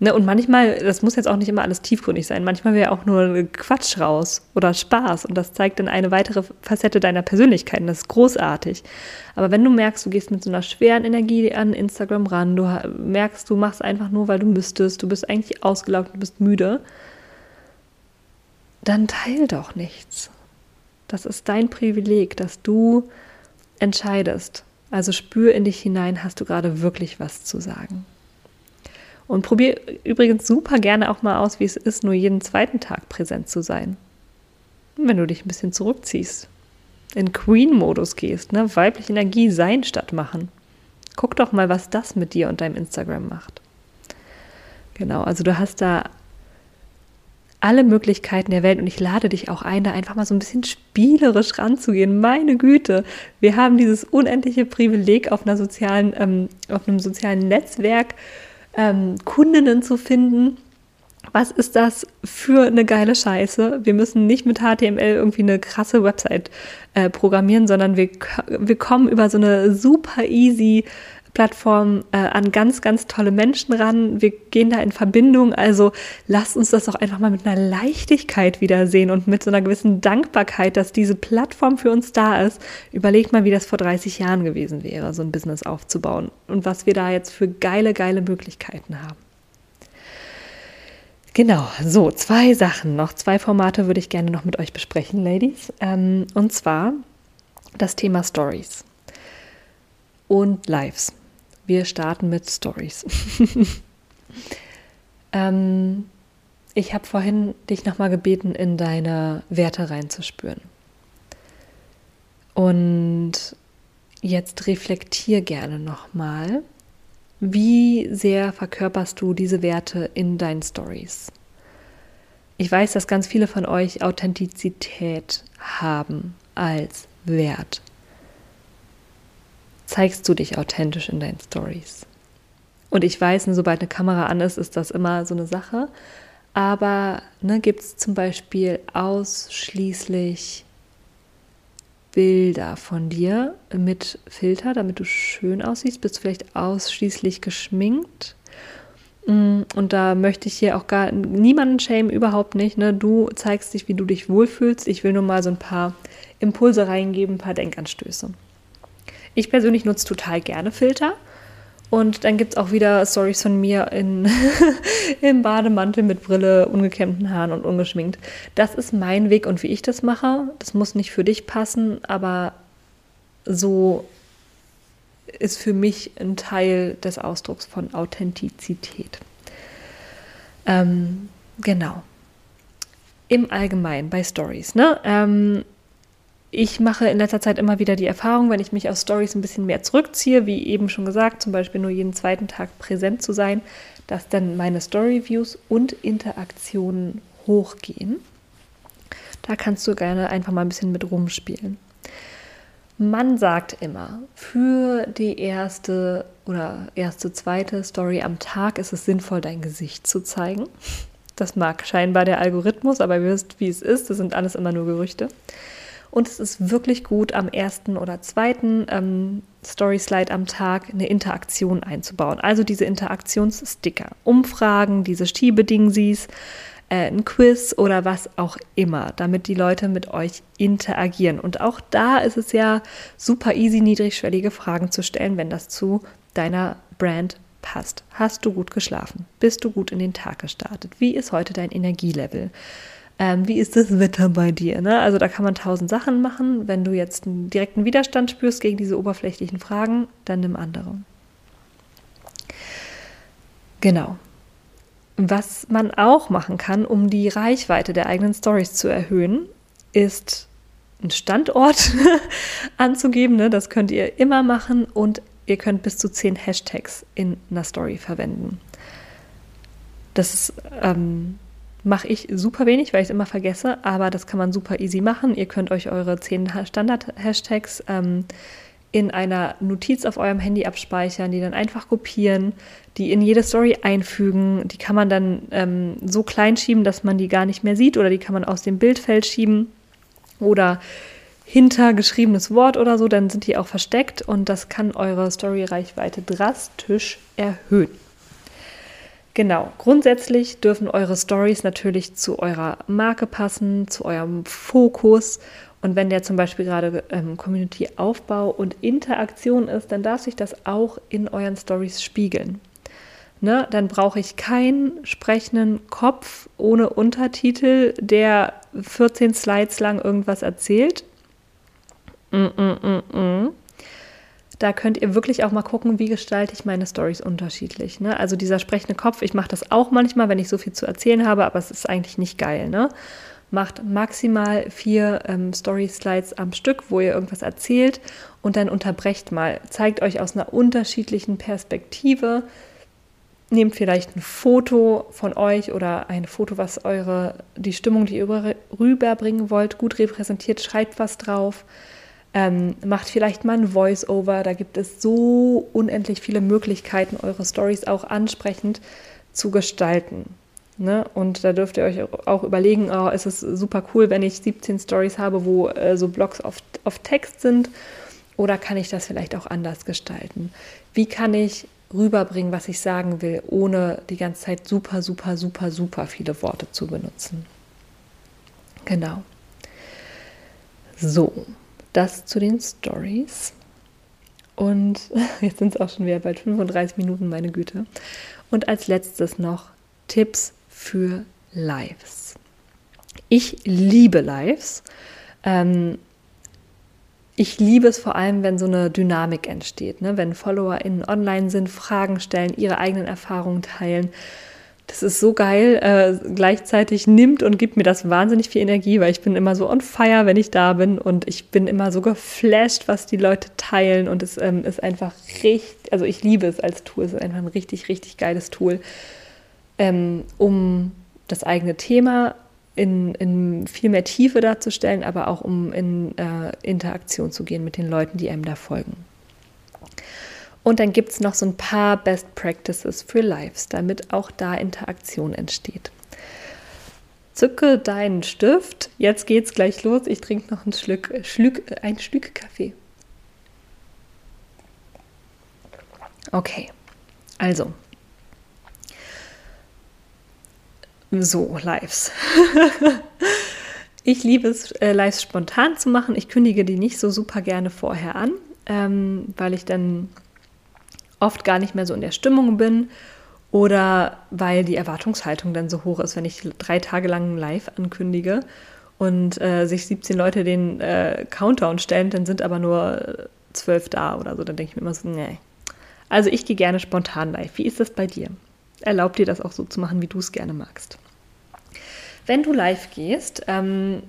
[SPEAKER 1] Ne, und manchmal, das muss jetzt auch nicht immer alles tiefgründig sein, manchmal wäre auch nur Quatsch raus oder Spaß und das zeigt dann eine weitere Facette deiner Persönlichkeit und das ist großartig. Aber wenn du merkst, du gehst mit so einer schweren Energie an Instagram ran, du merkst, du machst einfach nur, weil du müsstest, du bist eigentlich ausgelaugt, du bist müde, dann teil doch nichts. Das ist dein Privileg, dass du entscheidest. Also spür in dich hinein, hast du gerade wirklich was zu sagen. Und probier übrigens super gerne auch mal aus, wie es ist, nur jeden zweiten Tag präsent zu sein. Wenn du dich ein bisschen zurückziehst, in Queen-Modus gehst, ne? weibliche Energie sein statt machen. Guck doch mal, was das mit dir und deinem Instagram macht. Genau, also du hast da alle Möglichkeiten der Welt und ich lade dich auch ein, da einfach mal so ein bisschen spielerisch ranzugehen. Meine Güte, wir haben dieses unendliche Privileg auf einer sozialen, ähm, auf einem sozialen Netzwerk ähm, Kundinnen zu finden. Was ist das für eine geile Scheiße? Wir müssen nicht mit HTML irgendwie eine krasse Website äh, programmieren, sondern wir, wir kommen über so eine super easy Plattform äh, an ganz, ganz tolle Menschen ran. Wir gehen da in Verbindung. Also lasst uns das auch einfach mal mit einer Leichtigkeit wiedersehen und mit so einer gewissen Dankbarkeit, dass diese Plattform für uns da ist. Überlegt mal, wie das vor 30 Jahren gewesen wäre, so ein Business aufzubauen und was wir da jetzt für geile, geile Möglichkeiten haben. Genau, so zwei Sachen noch, zwei Formate würde ich gerne noch mit euch besprechen, Ladies. Ähm, und zwar das Thema Stories und Lives. Wir starten mit Stories. ähm, ich habe vorhin dich nochmal gebeten, in deine Werte reinzuspüren. Und jetzt reflektier gerne nochmal, wie sehr verkörperst du diese Werte in deinen Stories? Ich weiß, dass ganz viele von euch Authentizität haben als Wert zeigst du dich authentisch in deinen Stories. Und ich weiß, ne, sobald eine Kamera an ist, ist das immer so eine Sache. Aber ne, gibt es zum Beispiel ausschließlich Bilder von dir mit Filter, damit du schön aussiehst? Bist du vielleicht ausschließlich geschminkt? Mm, und da möchte ich hier auch gar niemanden schämen, überhaupt nicht. Ne? Du zeigst dich, wie du dich wohlfühlst. Ich will nur mal so ein paar Impulse reingeben, ein paar Denkanstöße. Ich persönlich nutze total gerne Filter. Und dann gibt es auch wieder Stories von mir in, im Bademantel mit Brille, ungekämmten Haaren und ungeschminkt. Das ist mein Weg und wie ich das mache. Das muss nicht für dich passen, aber so ist für mich ein Teil des Ausdrucks von Authentizität. Ähm, genau. Im Allgemeinen bei Stories. Ne? Ähm, ich mache in letzter Zeit immer wieder die Erfahrung, wenn ich mich aus Stories ein bisschen mehr zurückziehe, wie eben schon gesagt, zum Beispiel nur jeden zweiten Tag präsent zu sein, dass dann meine Story-Views und Interaktionen hochgehen. Da kannst du gerne einfach mal ein bisschen mit rumspielen. Man sagt immer, für die erste oder erste, zweite Story am Tag ist es sinnvoll, dein Gesicht zu zeigen. Das mag scheinbar der Algorithmus, aber ihr wisst, wie es ist. Das sind alles immer nur Gerüchte. Und es ist wirklich gut, am ersten oder zweiten ähm, Story Slide am Tag eine Interaktion einzubauen. Also diese Interaktionssticker, Umfragen, diese Schiebedingsies, äh, ein Quiz oder was auch immer, damit die Leute mit euch interagieren. Und auch da ist es ja super easy, niedrigschwellige Fragen zu stellen, wenn das zu deiner Brand passt. Hast du gut geschlafen? Bist du gut in den Tag gestartet? Wie ist heute dein Energielevel? Ähm, wie ist das Wetter bei dir? Ne? Also da kann man tausend Sachen machen. Wenn du jetzt einen direkten Widerstand spürst gegen diese oberflächlichen Fragen, dann nimm andere. Genau. Was man auch machen kann, um die Reichweite der eigenen Stories zu erhöhen, ist einen Standort anzugeben. Ne? Das könnt ihr immer machen und ihr könnt bis zu zehn Hashtags in einer Story verwenden. Das ähm, mache ich super wenig, weil ich es immer vergesse, aber das kann man super easy machen. Ihr könnt euch eure zehn Standard-Hashtags ähm, in einer Notiz auf eurem Handy abspeichern, die dann einfach kopieren, die in jede Story einfügen. Die kann man dann ähm, so klein schieben, dass man die gar nicht mehr sieht oder die kann man aus dem Bildfeld schieben oder hinter geschriebenes Wort oder so, dann sind die auch versteckt und das kann eure Story-Reichweite drastisch erhöhen. Genau, grundsätzlich dürfen eure Stories natürlich zu eurer Marke passen, zu eurem Fokus und wenn der zum Beispiel gerade ähm, Community-Aufbau und Interaktion ist, dann darf sich das auch in euren Stories spiegeln. Ne? Dann brauche ich keinen sprechenden Kopf ohne Untertitel, der 14 Slides lang irgendwas erzählt. Mm -mm -mm, mm. Da könnt ihr wirklich auch mal gucken, wie gestalte ich meine Stories unterschiedlich. Ne? Also dieser sprechende Kopf, ich mache das auch manchmal, wenn ich so viel zu erzählen habe, aber es ist eigentlich nicht geil. Ne? macht maximal vier ähm, Story-Slides am Stück, wo ihr irgendwas erzählt und dann unterbrecht mal. Zeigt euch aus einer unterschiedlichen Perspektive. Nehmt vielleicht ein Foto von euch oder ein Foto, was eure, die Stimmung, die ihr rüberbringen wollt, gut repräsentiert, schreibt was drauf. Ähm, macht vielleicht mal ein Voice-Over. Da gibt es so unendlich viele Möglichkeiten, eure Stories auch ansprechend zu gestalten. Ne? Und da dürft ihr euch auch überlegen, oh, ist es super cool, wenn ich 17 Stories habe, wo äh, so Blogs auf, auf Text sind, oder kann ich das vielleicht auch anders gestalten? Wie kann ich rüberbringen, was ich sagen will, ohne die ganze Zeit super, super, super, super viele Worte zu benutzen? Genau. So, das zu den Stories. Und jetzt sind es auch schon wieder bald 35 Minuten, meine Güte. Und als letztes noch Tipps für Lives. Ich liebe Lives. Ähm, ich liebe es vor allem, wenn so eine Dynamik entsteht, ne? wenn FollowerInnen online sind, Fragen stellen, ihre eigenen Erfahrungen teilen. Das ist so geil. Äh, gleichzeitig nimmt und gibt mir das wahnsinnig viel Energie, weil ich bin immer so on fire, wenn ich da bin und ich bin immer so geflasht, was die Leute teilen und es ähm, ist einfach richtig, also ich liebe es als Tool, es ist einfach ein richtig, richtig geiles Tool ähm, um das eigene Thema in, in, viel mehr Tiefe darzustellen, aber auch um in äh, Interaktion zu gehen mit den Leuten, die einem da folgen. Und dann gibt es noch so ein paar Best Practices für Lives, damit auch da Interaktion entsteht. Zücke deinen Stift. Jetzt geht's gleich los. Ich trinke noch ein Schluck, Schluck, ein Stück Kaffee. Okay, also So, Lives. ich liebe es, äh, Lives spontan zu machen. Ich kündige die nicht so super gerne vorher an, ähm, weil ich dann oft gar nicht mehr so in der Stimmung bin oder weil die Erwartungshaltung dann so hoch ist, wenn ich drei Tage lang live ankündige und äh, sich 17 Leute den äh, Countdown stellen, dann sind aber nur zwölf da oder so. Dann denke ich mir immer so, nee. Also ich gehe gerne spontan live. Wie ist das bei dir? Erlaubt dir das auch so zu machen, wie du es gerne magst? Wenn du live gehst, ähm,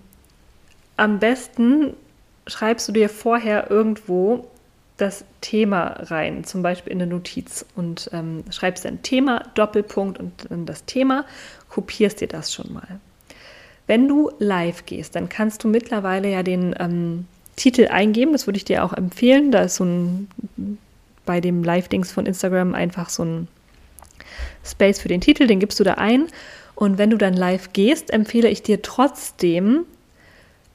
[SPEAKER 1] am besten schreibst du dir vorher irgendwo das Thema rein, zum Beispiel in eine Notiz und ähm, schreibst ein Thema, Doppelpunkt und dann das Thema, kopierst dir das schon mal. Wenn du live gehst, dann kannst du mittlerweile ja den ähm, Titel eingeben, das würde ich dir auch empfehlen. Da ist so ein, bei dem Live-Dings von Instagram einfach so ein Space für den Titel, den gibst du da ein und wenn du dann live gehst, empfehle ich dir trotzdem,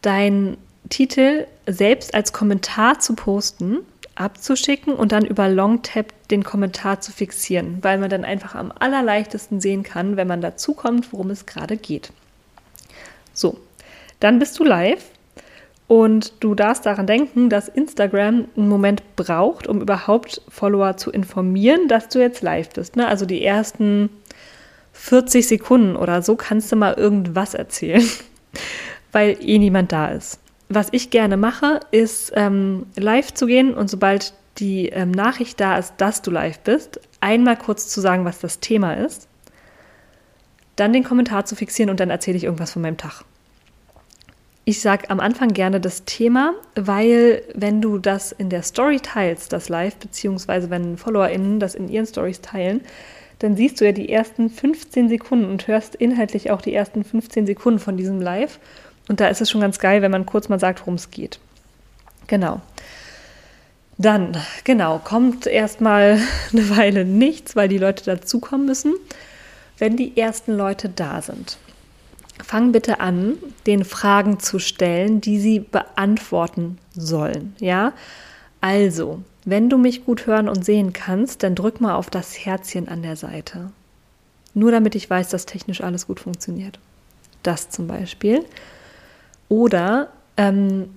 [SPEAKER 1] deinen Titel selbst als Kommentar zu posten, abzuschicken und dann über Longtap den Kommentar zu fixieren, weil man dann einfach am allerleichtesten sehen kann, wenn man dazu kommt, worum es gerade geht. So, dann bist du live und du darfst daran denken, dass Instagram einen Moment braucht, um überhaupt Follower zu informieren, dass du jetzt live bist. Ne? Also die ersten 40 Sekunden oder so kannst du mal irgendwas erzählen, weil eh niemand da ist. Was ich gerne mache, ist ähm, live zu gehen und sobald die ähm, Nachricht da ist, dass du live bist, einmal kurz zu sagen, was das Thema ist. dann den Kommentar zu fixieren und dann erzähle ich irgendwas von meinem Tag. Ich sage am Anfang gerne das Thema, weil wenn du das in der Story teilst, das Live, beziehungsweise wenn FollowerInnen das in ihren Stories teilen, dann siehst du ja die ersten 15 Sekunden und hörst inhaltlich auch die ersten 15 Sekunden von diesem Live. Und da ist es schon ganz geil, wenn man kurz mal sagt, worum es geht. Genau. Dann, genau, kommt erstmal eine Weile nichts, weil die Leute dazukommen müssen. Wenn die ersten Leute da sind, fang bitte an, den Fragen zu stellen, die sie beantworten sollen. Ja, also, wenn du mich gut hören und sehen kannst, dann drück mal auf das Herzchen an der Seite. Nur damit ich weiß, dass technisch alles gut funktioniert. Das zum Beispiel. Oder ähm,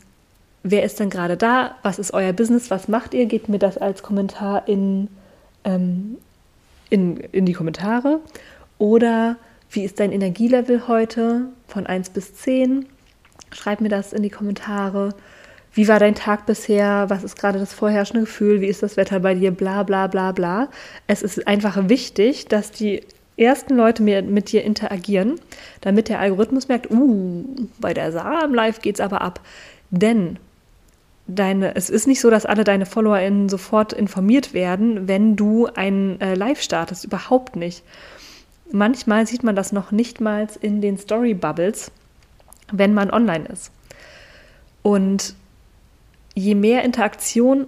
[SPEAKER 1] wer ist denn gerade da? Was ist euer Business? Was macht ihr? Gebt mir das als Kommentar in, ähm, in, in die Kommentare. Oder wie ist dein Energielevel heute von 1 bis 10? Schreib mir das in die Kommentare. Wie war dein Tag bisher? Was ist gerade das vorherrschende Gefühl? Wie ist das Wetter bei dir? Bla bla bla bla. Es ist einfach wichtig, dass die ersten Leute mit dir interagieren, damit der Algorithmus merkt, uh, bei der Sarah im Live geht es aber ab. Denn deine, es ist nicht so, dass alle deine FollowerInnen sofort informiert werden, wenn du ein äh, Live startest. Überhaupt nicht. Manchmal sieht man das noch nicht mal in den Story Bubbles, wenn man online ist. Und je mehr Interaktion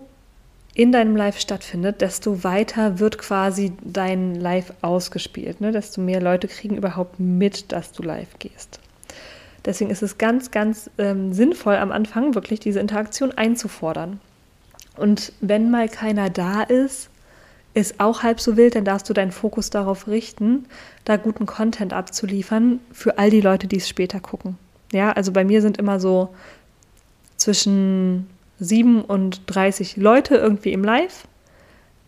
[SPEAKER 1] in deinem Live stattfindet, desto weiter wird quasi dein Live ausgespielt. Ne? Desto mehr Leute kriegen überhaupt mit, dass du live gehst. Deswegen ist es ganz, ganz ähm, sinnvoll, am Anfang wirklich diese Interaktion einzufordern. Und wenn mal keiner da ist, ist auch halb so wild, dann darfst du deinen Fokus darauf richten, da guten Content abzuliefern für all die Leute, die es später gucken. Ja, also bei mir sind immer so zwischen 7 und 30 Leute irgendwie im Live,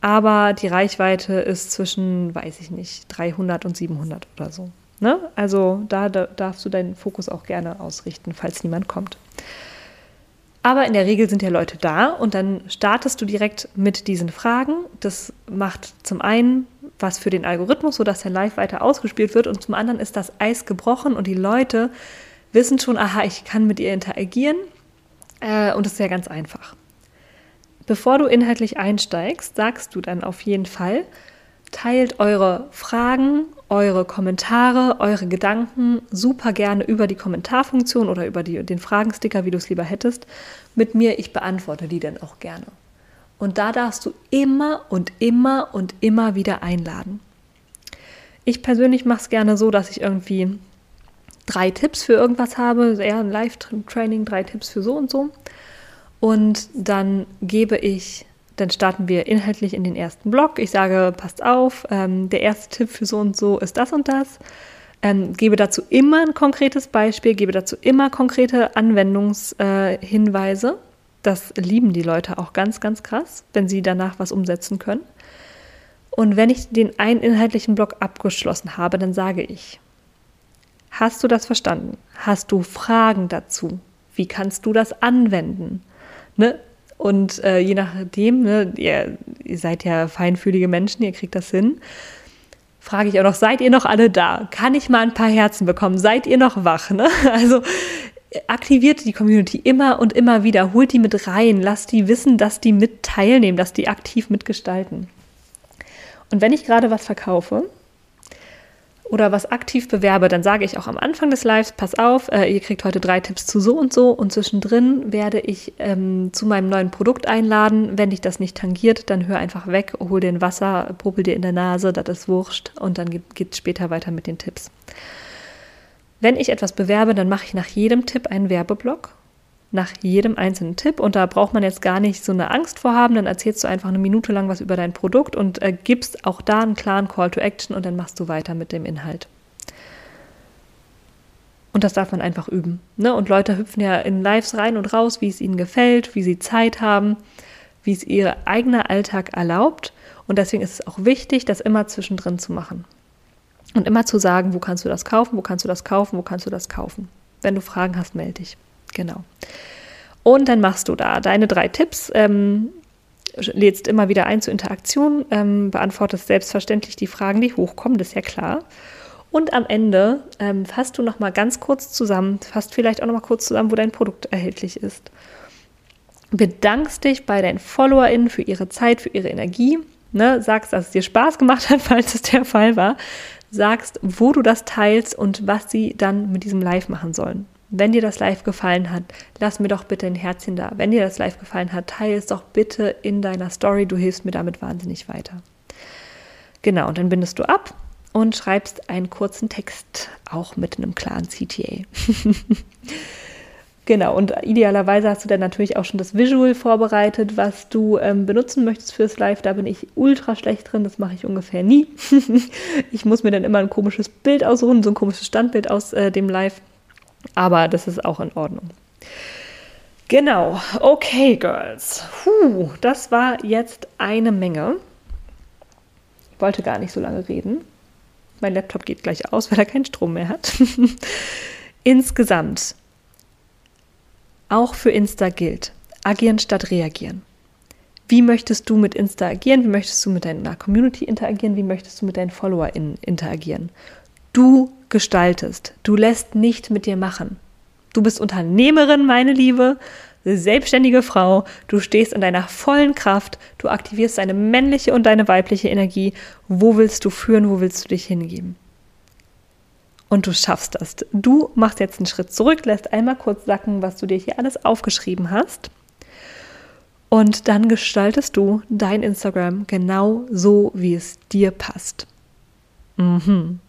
[SPEAKER 1] aber die Reichweite ist zwischen, weiß ich nicht, 300 und 700 oder so. Ne? Also da, da darfst du deinen Fokus auch gerne ausrichten, falls niemand kommt. Aber in der Regel sind ja Leute da und dann startest du direkt mit diesen Fragen. Das macht zum einen was für den Algorithmus, sodass dein Live weiter ausgespielt wird und zum anderen ist das Eis gebrochen und die Leute wissen schon, aha, ich kann mit ihr interagieren äh, und das ist ja ganz einfach. Bevor du inhaltlich einsteigst, sagst du dann auf jeden Fall, teilt eure Fragen eure Kommentare, eure Gedanken super gerne über die Kommentarfunktion oder über die, den Fragensticker, wie du es lieber hättest, mit mir. Ich beantworte die dann auch gerne. Und da darfst du immer und immer und immer wieder einladen. Ich persönlich mache es gerne so, dass ich irgendwie drei Tipps für irgendwas habe, eher ein Live-Training, drei Tipps für so und so. Und dann gebe ich dann starten wir inhaltlich in den ersten Block. Ich sage, passt auf, ähm, der erste Tipp für so und so ist das und das. Ähm, gebe dazu immer ein konkretes Beispiel, gebe dazu immer konkrete Anwendungshinweise. Äh, das lieben die Leute auch ganz, ganz krass, wenn sie danach was umsetzen können. Und wenn ich den einen inhaltlichen Block abgeschlossen habe, dann sage ich, hast du das verstanden? Hast du Fragen dazu? Wie kannst du das anwenden? Ne? Und äh, je nachdem, ne, ihr, ihr seid ja feinfühlige Menschen, ihr kriegt das hin, frage ich auch noch, seid ihr noch alle da? Kann ich mal ein paar Herzen bekommen? Seid ihr noch wach? Ne? Also aktiviert die Community immer und immer wieder, holt die mit rein, lasst die wissen, dass die mit teilnehmen, dass die aktiv mitgestalten. Und wenn ich gerade was verkaufe, oder was aktiv bewerbe, dann sage ich auch am Anfang des Lives, pass auf, äh, ihr kriegt heute drei Tipps zu so und so und zwischendrin werde ich ähm, zu meinem neuen Produkt einladen. Wenn dich das nicht tangiert, dann hör einfach weg, hol dir ein Wasser, popel dir in der Nase, das ist wurscht und dann geht es später weiter mit den Tipps. Wenn ich etwas bewerbe, dann mache ich nach jedem Tipp einen Werbeblock nach jedem einzelnen Tipp. Und da braucht man jetzt gar nicht so eine Angst vor haben. Dann erzählst du einfach eine Minute lang was über dein Produkt und äh, gibst auch da einen klaren Call to Action und dann machst du weiter mit dem Inhalt. Und das darf man einfach üben. Ne? Und Leute hüpfen ja in Lives rein und raus, wie es ihnen gefällt, wie sie Zeit haben, wie es ihr eigener Alltag erlaubt. Und deswegen ist es auch wichtig, das immer zwischendrin zu machen. Und immer zu sagen, wo kannst du das kaufen, wo kannst du das kaufen, wo kannst du das kaufen. Wenn du Fragen hast, melde dich. Genau. Und dann machst du da deine drei Tipps, ähm, lädst immer wieder ein zur Interaktion, ähm, beantwortest selbstverständlich die Fragen, die hochkommen, das ist ja klar. Und am Ende ähm, fasst du noch mal ganz kurz zusammen, fasst vielleicht auch noch mal kurz zusammen, wo dein Produkt erhältlich ist. Bedankst dich bei deinen FollowerInnen für ihre Zeit, für ihre Energie. Ne? Sagst, dass es dir Spaß gemacht hat, falls es der Fall war. Sagst, wo du das teilst und was sie dann mit diesem Live machen sollen. Wenn dir das Live gefallen hat, lass mir doch bitte ein Herzchen da. Wenn dir das Live gefallen hat, teile es doch bitte in deiner Story. Du hilfst mir damit wahnsinnig weiter. Genau, und dann bindest du ab und schreibst einen kurzen Text, auch mit einem klaren CTA. genau, und idealerweise hast du dann natürlich auch schon das Visual vorbereitet, was du ähm, benutzen möchtest fürs Live. Da bin ich ultra schlecht drin, das mache ich ungefähr nie. ich muss mir dann immer ein komisches Bild aussuchen, so ein komisches Standbild aus äh, dem Live aber das ist auch in Ordnung. Genau, okay, Girls. Puh, das war jetzt eine Menge. Ich wollte gar nicht so lange reden. Mein Laptop geht gleich aus, weil er keinen Strom mehr hat. Insgesamt, auch für Insta gilt, agieren statt reagieren. Wie möchtest du mit Insta agieren? Wie möchtest du mit deiner Community interagieren? Wie möchtest du mit deinen FollowerInnen interagieren? Du gestaltest. Du lässt nicht mit dir machen. Du bist Unternehmerin, meine Liebe, selbstständige Frau. Du stehst in deiner vollen Kraft. Du aktivierst deine männliche und deine weibliche Energie. Wo willst du führen? Wo willst du dich hingeben? Und du schaffst das. Du machst jetzt einen Schritt zurück, lässt einmal kurz sacken, was du dir hier alles aufgeschrieben hast. Und dann gestaltest du dein Instagram genau so, wie es dir passt. Mhm.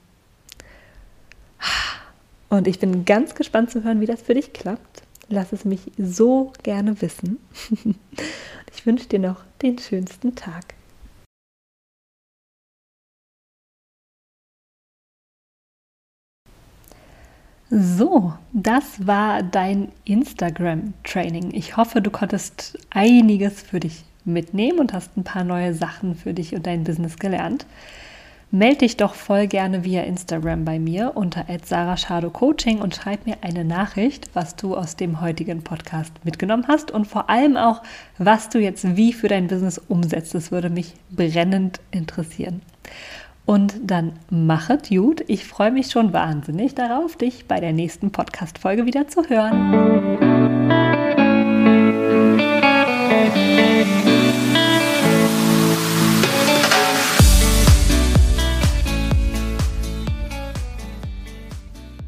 [SPEAKER 1] Und ich bin ganz gespannt zu hören, wie das für dich klappt. Lass es mich so gerne wissen. Ich wünsche dir noch den schönsten Tag. So, das war dein Instagram-Training. Ich hoffe, du konntest einiges für dich mitnehmen und hast ein paar neue Sachen für dich und dein Business gelernt melde dich doch voll gerne via Instagram bei mir unter Coaching und schreib mir eine Nachricht, was du aus dem heutigen Podcast mitgenommen hast und vor allem auch, was du jetzt wie für dein Business umsetzt. Das würde mich brennend interessieren. Und dann machet gut. Ich freue mich schon wahnsinnig darauf, dich bei der nächsten Podcast-Folge wieder zu hören.